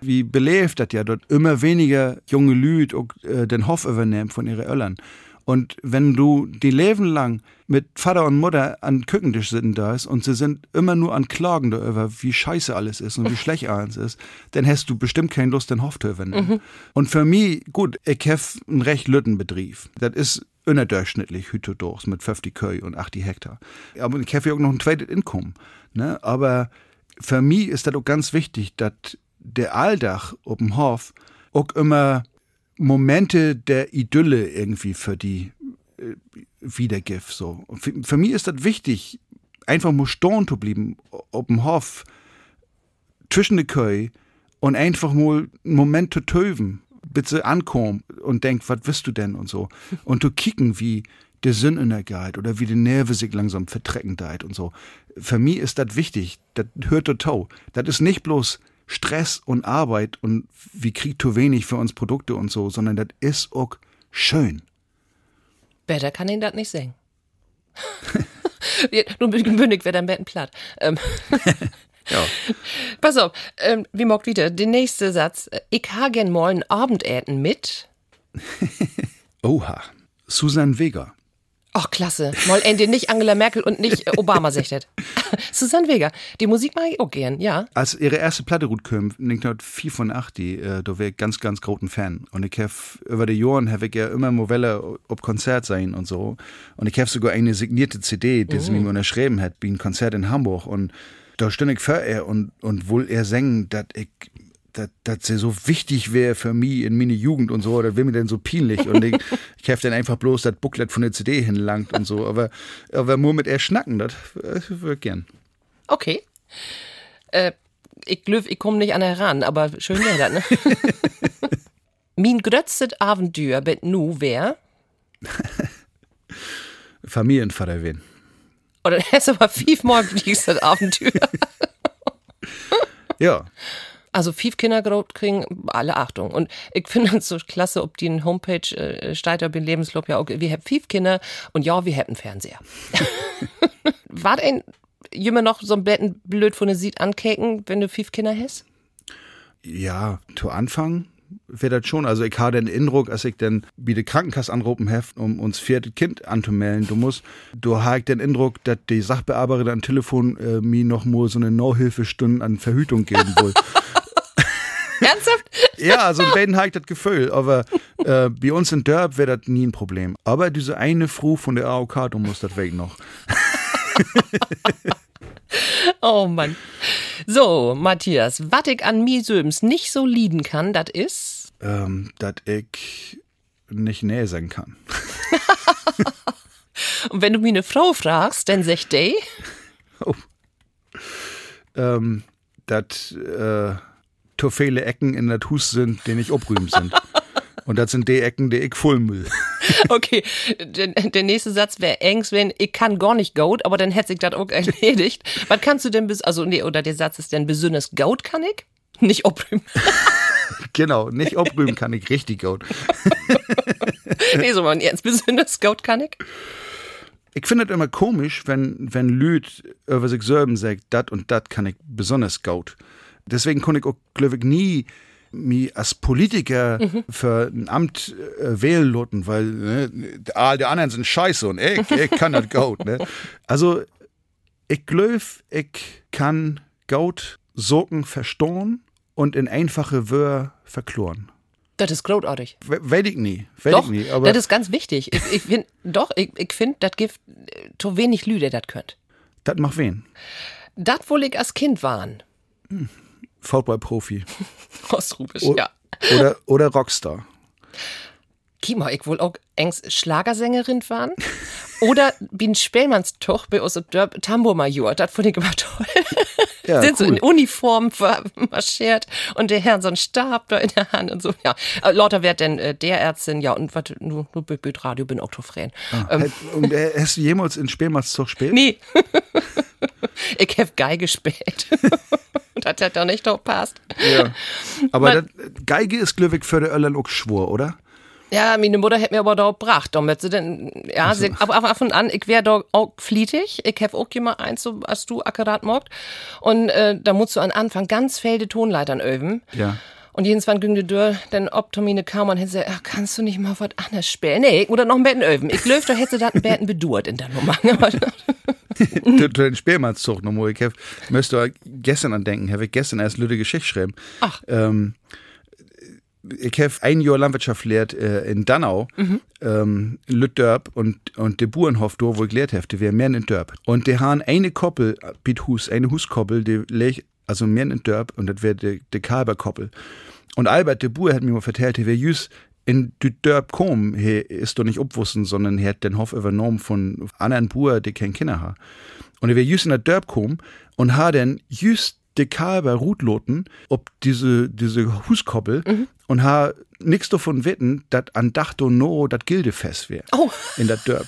wie belebt das ja dort immer weniger junge Lüd äh, den Hof übernehmen von ihren Öllern. Und wenn du die Leben lang mit Vater und Mutter an Küchentisch sitzen da ist und sie sind immer nur an Klagen darüber, wie scheiße alles ist und wie schlecht alles ist, dann hast du bestimmt keine Lust, den Hof zu übernehmen. Mhm. Und für mich, gut, ich habe einen recht lütten Betrieb. Das ist unterdurchschnittlich Hütodorfs mit 50 Köi und 80 Hektar. Aber ich habe ja auch noch ein zweites Einkommen. Ne? Aber für mich ist das auch ganz wichtig, dass der Alldach auf dem Hof auch immer Momente der Idylle irgendwie für die äh, wiedergibt. So. Für, für mich ist das wichtig, einfach mal stehen zu bleiben, auf dem Hof, zwischen de Köi und einfach mal einen Moment zu töven, bitte ankommen und denk, was wirst du denn und so. Und zu kicken, wie der Sinn in der geht oder wie die Nerven sich langsam vertrecken deit und so. Für mich ist das wichtig, das hört to tau. Das ist nicht bloß Stress und Arbeit und wie kriegt zu wenig für uns Produkte und so, sondern das ist auch schön. Besser kann ihn das nicht singen. Nun bündig wird am Betten platt. Ähm. Ja. Pass auf, ähm, wie mag wieder? Der nächste Satz. Ich ha gern mal ein Abendessen mit. Oha. Susan Vega. Ach, klasse. Mal Ende nicht Angela Merkel und nicht äh, Obama sechtet. Susanne Vega. Die Musik mag ich auch gern, ja. Als ihre erste Platte gut kam, 1904 von 8, die, äh, da war ich ganz, ganz großen Fan. Und ich habe über die Jahren habe ich ja immer mal Welle ob Konzert sein und so. Und ich habe sogar eine signierte CD, die sie mir unterschrieben hat, wie ein Konzert in Hamburg. Und da stand ich vor er und, und wohl er singen, dass ich dass sie so wichtig wäre für mich in meine Jugend und so, das wäre mir denn so peinlich. Und ich, ich habe dann einfach bloß das Booklet von der CD hinlangt und so. Aber, aber nur mit er schnacken, das würde ich gern. Okay. Äh, ich glaube, ich komme nicht an heran, aber schön wäre das, ne? mein grötztes Abenteuer mit nu wer? Familienvater wen. Oder hast du aber fünfmal dieses Abenteuer? Ja. Also fünf Kinder kriegen, alle Achtung. Und ich finde es so klasse, ob die in Homepage äh, steht, ob in Lebenslauf ja, okay, wir haben fünf Kinder und ja, wir hätten Fernseher. War ein jemand noch so ein Betten blöd von der Sied ankeken, wenn du fünf Kinder hast? Ja, zu Anfang wäre das schon. Also ich habe den Eindruck, als ich dann wie die Krankenkasse anrufen heft, um uns vierte Kind anzumelden, du musst, du habe ich den Eindruck, dass die Sachbearbeiterin am Telefon äh, mir noch mal so eine No-Hilfestunde an Verhütung geben will. Ernsthaft? ja, so ein bisschen habe ich das Gefühl, aber äh, bei uns in Dörp wäre das nie ein Problem. Aber diese eine Frau von der AOK, du musst das weg noch. Oh Mann. So, Matthias, was ich an mir Söms nicht so lieben kann, das ist. Ähm, dass ich nicht näher sein kann. Und wenn du mir eine Frau fragst, dann sagt die, Oh. Ähm, dass äh, zu viele Ecken in der Hus sind, die nicht obrühmen sind. Und das sind die Ecken, die ich Vollmüll. okay, der, nächste Satz wäre engs, wenn ich kann gar nicht Goat, aber dann hätte sich das auch erledigt. Was kannst du denn bis, also nee, oder der Satz ist denn besonders Goat kann ich? Nicht obrühmen. genau, nicht obrühmen kann ich richtig gut. nee, so mal ernst, besonders Goat kann ich? Ich finde es immer komisch, wenn, wenn Lüd über sich selber sagt, dat und dat kann ich besonders gut. Deswegen konnte ich auch, glaube ich, nie mich als Politiker für ein Amt äh, wählen lassen, weil ne, all die anderen sind scheiße und ich, ich kann das gut. Ne? Also, ich glaube, ich kann gut Socken verstohlen und in einfache Wörter verkloren. Das ist großartig. We weiß ich nie. Weiß Doch, ich nie. Aber das ist ganz wichtig. Ich, ich find, doch, ich, ich finde, das gibt äh, zu wenig Lüde, das könnt. das macht wen? Das wohl ich als Kind waren. Football-Profi. Ausrubisch, O- ja. Oder, oder Rockstar. Kima, ich wohl auch engs Schlagersängerin waren. Oder bin Spellmannstoch bei uns Dörp Tambourmajor. Das fand ich immer toll. Ja, Sind so cool. in Uniform marschiert und der Herr so einen Stab da in der Hand und so. Ja, Äh, lauter wird denn äh, der Ärztin, ja, und was, nur, nur bei Radio bin auch Tofren. Ähm, äh, hast du jemals in Spielmannszug gespielt? nee. ich hab Geige gespielt. das hat doch nicht doch passt. Ja. Aber Man- das, Geige ist glücklich für der Öller auch schwur, oder? Ja, meine Mutter hat mir aber da gebracht, damit sie denn, ja, sie, aber ab und an, ich wär da auch flietig, ich hab auch immer eins, so, als du akkurat mogt, und äh, da musst du am Anfang ganz felde Tonleitern üben. Ja. Und jedes Mal ging die Tür, dann ob Tomine kam und hätte gesagt, ach, kannst du nicht mal was anderes spielen? Nee, oder noch ein Betten üben. Ich glaube, da hätte sie das ein Betten bedurrt in der Nummer. Zu den Spielmannszug nochmal. Ich hab, auch gestern an denken, habe ich gestern erst Lüde Geschichte geschrieben. Ach. Ähm, ich habe ein Jahr Landwirtschaft lehrt äh, in Dannau, ähm, in Lüttdörp und, und de Burenhof, wo ich lehrt habe, wäre mehr in Dörp. Und die haben eine Koppel, bit Hus, eine Huskoppel, die leg, also mehr in Dörp und das wäre de, de Kalberkoppel. Und Albert de Boer hat mir mal vertellt, die wäre jüs in die Dörp kom, he ist doch nicht obwussen, sondern er hat den Hof übernommen von anderen Buer, die kein Kinder haben. Und er wäre just in der Dörp kom und hat dann just de Kalber Rutloten ob diese, diese Huskoppel mhm. Und ha nix davon wetten, dat an Dachto no dat Gildefest wär. Oh. In der Dörp.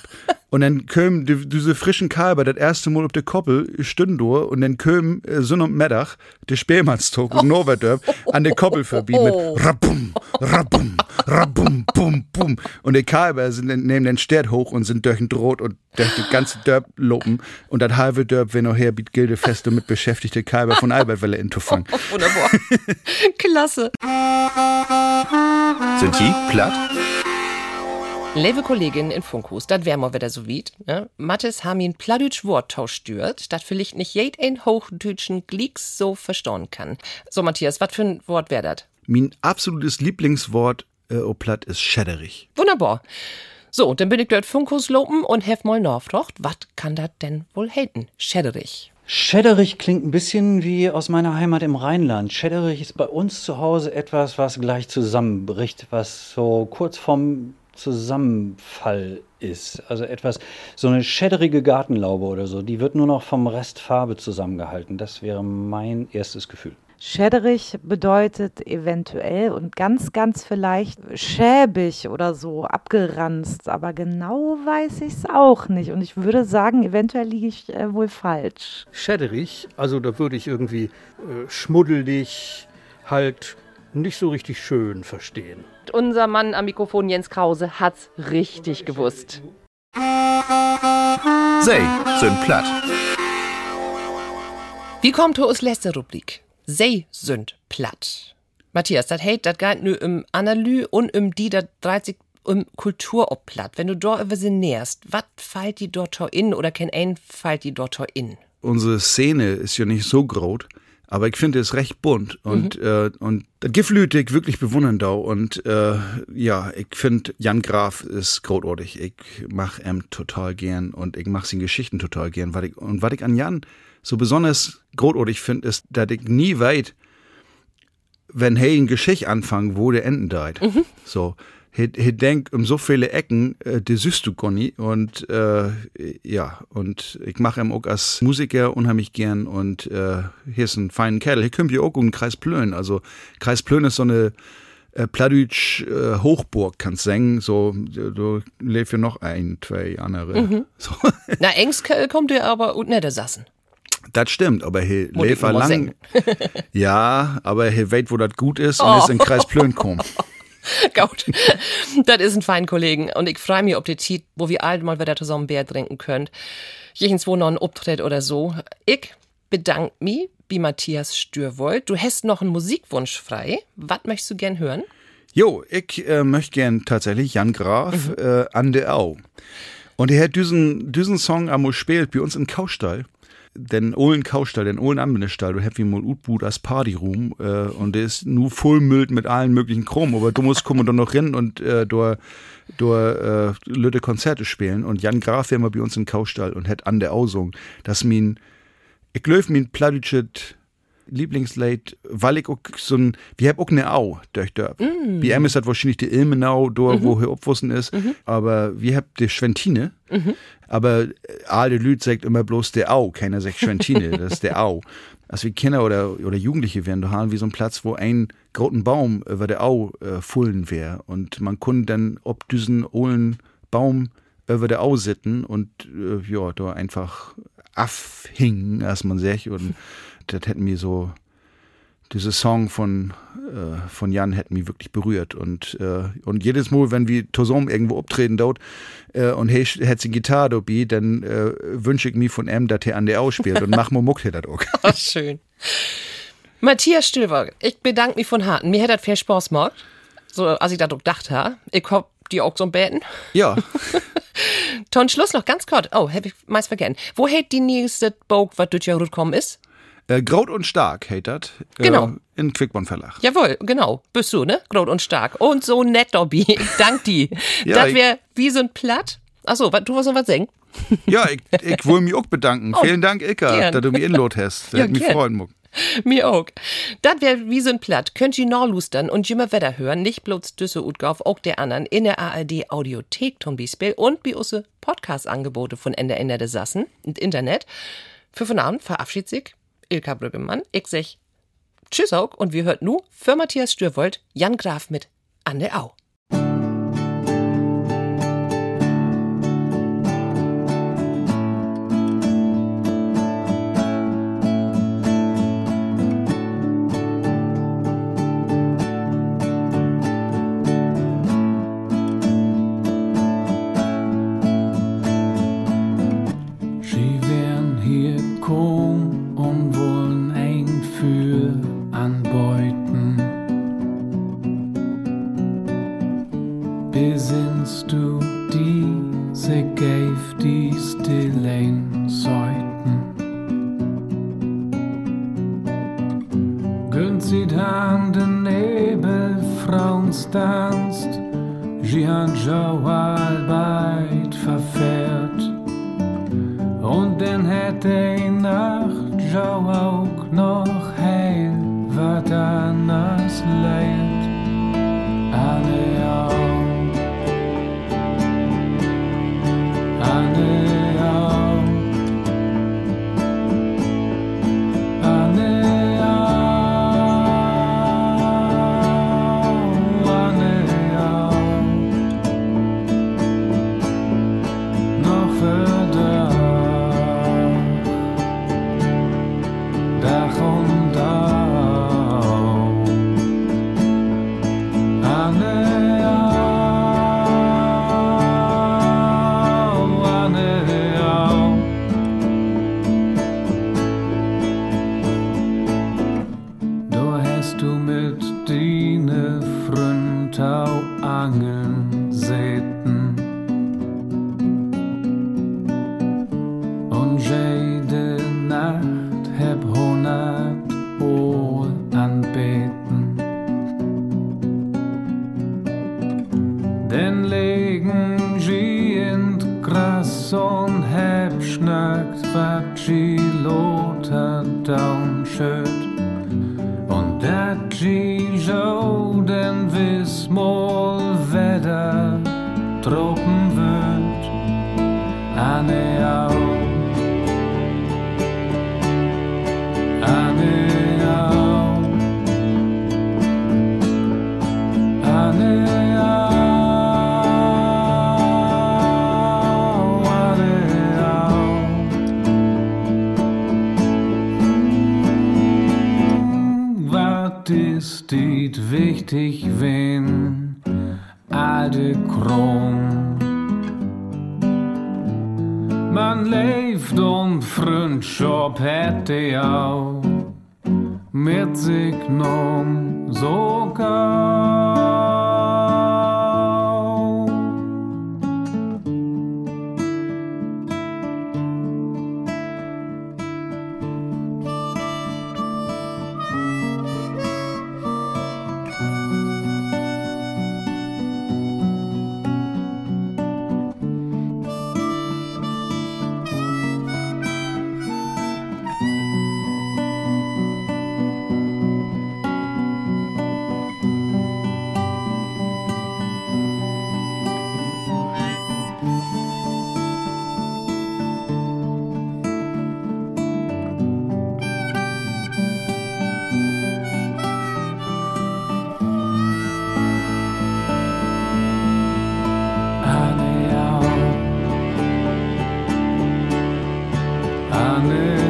Und dann kömen die, diese frischen Kalber das erste Mal auf der Koppel stünden durch und dann kömen äh, Sonn und Mittag der Spähmannstag und Noverdörp an der Koppel vorbei mit rabum, rabum, rabum, bum, bum. Und die Kalber sind nehmen den Stert hoch und sind durch den Drot und durch die ganze Dörp lopen. Und das halbe Dörp, wenn noch her, bietet Gildefeste mit beschäftigte Kalber von Albertwelle in Tuffang. Oh, wunderbar. Klasse. Sind die platt? Liebe Kolleginnen in Funkhus, dat wär mal wieder so weit. Ne? Mattes haben ihn pladütsch Worttausch stört, dat vielleicht nicht jed ein hochdütschen Glicks so verstauen kann. So, Matthias, was für ein Wort wär dat? Mein absolutes Lieblingswort äh, o platt ist schäderig. Wunderbar. So, dann bin ich dort Funkhus lopen und hef mal nachfracht, was kann dat denn wohl helfen? Schäderig. Schädderich klingt ein bisschen wie aus meiner Heimat im Rheinland. Schädderich ist bei uns zu Hause etwas, was gleich zusammenbricht, was so kurz vorm Zusammenfall ist. Also etwas, so eine schädderige Gartenlaube oder so, die wird nur noch vom Rest Farbe zusammengehalten. Das wäre mein erstes Gefühl. Schäderig bedeutet eventuell und ganz, ganz vielleicht schäbig oder so, abgeranzt. Aber genau weiß ich es auch nicht. Und ich würde sagen, eventuell liege ich äh, wohl falsch. Schäderig, also da würde ich irgendwie äh, schmuddelig, halt nicht so richtig schön verstehen. Unser Mann am Mikrofon Jens Krause hat's richtig gewusst. Sei sind platt. Wie kommt aus letzte Rubrik? Sei sind platt. Matthias, das heit, das geht nur im Analy und um die, dreht sich um Kultur ob platt. Wenn du dort über sie näherst, was fällt die dort in oder kein ein fällt die dort in? Unsere Szene ist ja nicht so groß, aber ich finde es recht bunt und, mhm. äh, und das Giflüte ich wirklich bewundern da und äh, ja, ich finde Jan Graf ist großartig. Ich mach ihm total gern und ich mach seine Geschichten total gern. Was ich, und was ich an Jan so besonders großartig finde, ist, dass ich nie weit, wenn hey ein Geschicht anfangen, wo der enden deit. Mhm. So. He, he denkt um so viele Ecken, äh, die süßt du Conny. Und äh, ja, und ich mache ihm auch als Musiker unheimlich gern. Und äh, hier ist ein feiner Kerl. Hier kommt ja auch um Kreis Plön. Also Kreis Plön ist so eine äh, Pladütsch äh, Hochburg, kannst singen. So, du, lebst ja noch ein, zwei andere. Mhm. So. Na, Engst kommt dir aber und nicht sassen. Das stimmt, aber he mal lang. ja, aber he weet, wo das gut ist und ist in Kreis Plön kommen. Gut. das ist ein fein Kollegen. Und ich freue mich, ob die Zeit, wo wir alle mal wieder zusammen Bier trinken könnt. Jechens wo noch ein Obtritt oder so. Ich bedanke mich, wie Matthias Stürwold. Du hast noch einen Musikwunsch frei. Was möchtest du gern hören? Jo, ich äh, möchte gern tatsächlich Jan Graf äh, an der Au. Und er hat diesen, diesen Song einmal spielt bei uns in Kaustall. Den Ohlen Kaustall, den Ohlen Anbindestall, du hast wie mal Utbut als Partyroom äh, und der ist nur vollmüllt mit allen möglichen Chrom, aber du musst kommen dann noch hin und äh, da da äh, Lütte Konzerte spielen. Und Jan Graf wär mal bei uns in Kaustall und hat an der Ausung, das min ich glaube, mein Pladütschet Lieblingslied, weil ich auch so ein, wir haben auch eine Au durch Dörp. Mm. Ihm ist das wahrscheinlich die Ilmenau, da wo hier abwussen ist, aber wir haben die Schwentine, aber äh, alle Lüd sagt immer bloß der Au, keiner sagt Schwentine, das ist der Au. Als wir Kinder oder, oder Jugendliche wären, da haben wir so einen Platz, wo ein großen Baum über der Au äh, fullen wäre und man konnte dann ob diesen ohlen Baum über der Au sitten und äh, ja, da einfach afhingen, als man sagt und das hätten mir so, diese Song von, äh, von Jan hätten mich wirklich berührt. Und, äh, und jedes Mal, wenn wir zusammen irgendwo abtreten dort äh, und hey, hat sie Gitarre dabei, dann äh, wünsche ich mir von ihm, dass er an der ausspielt und mach mal Muck das auch. Oh, schön. Matthias Stöber, ich bedanke mich von Harten. Mir hat das viel Spaß gemacht. So, als ich das auch dachte, ich hab die auch so beten. Ja, Ton Schluss noch ganz kurz. Oh, hab ich meist vergessen. Wo hält die nächste Bog, was durch Jahr gekommen ist? Äh, Graut und Stark hatert. Äh, genau. Äh, in Quickborn Verlag. Jawohl, genau. Bist du, ne? Graut und Stark. Und so nett, Dobby. Ich dank die. ja, das wäre wie so ein Platt. Achso, du wolltest noch was singen? ja, ich, ich will mich auch bedanken. Oh, Vielen Dank, Ika, dass du mich inlot hast. Ja, mich freuen muck. Mir auch. Das wäre wie so ein Platt. Könnt ihr noch lustern und immer Wetter hören. Nicht bloß Düsse Utgauf, auch der anderen in der ARD Audiothek zum Beispiel und bei unsere Podcast-Angebote von Ende Ende des Sassen und Internet. Für von Abend verabschiedet sich Ilka Brüggemann, ich sech Tschüss auch und wir hört nu für Matthias Stürwold Jan Graf mit Anne Au. richtig wen alte Kron. Man lebt und Freundschaft hätte auch mit sich genommen, so Janet.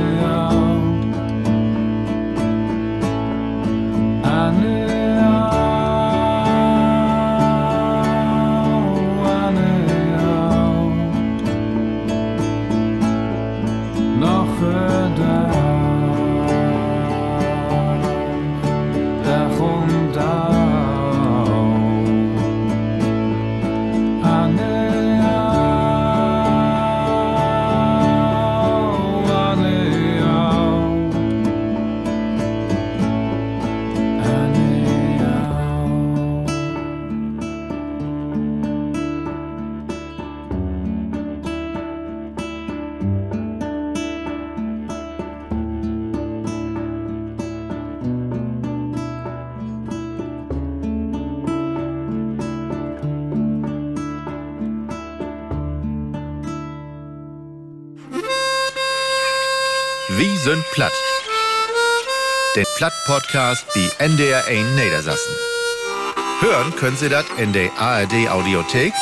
Platt-Podcast, die NDR 1 Niedersassen. Hören können Sie das in der ARD Audiothek,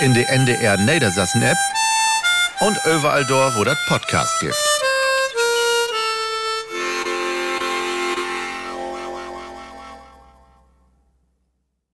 in der NDR Niedersassen App und überall dort, wo das Podcast gibt.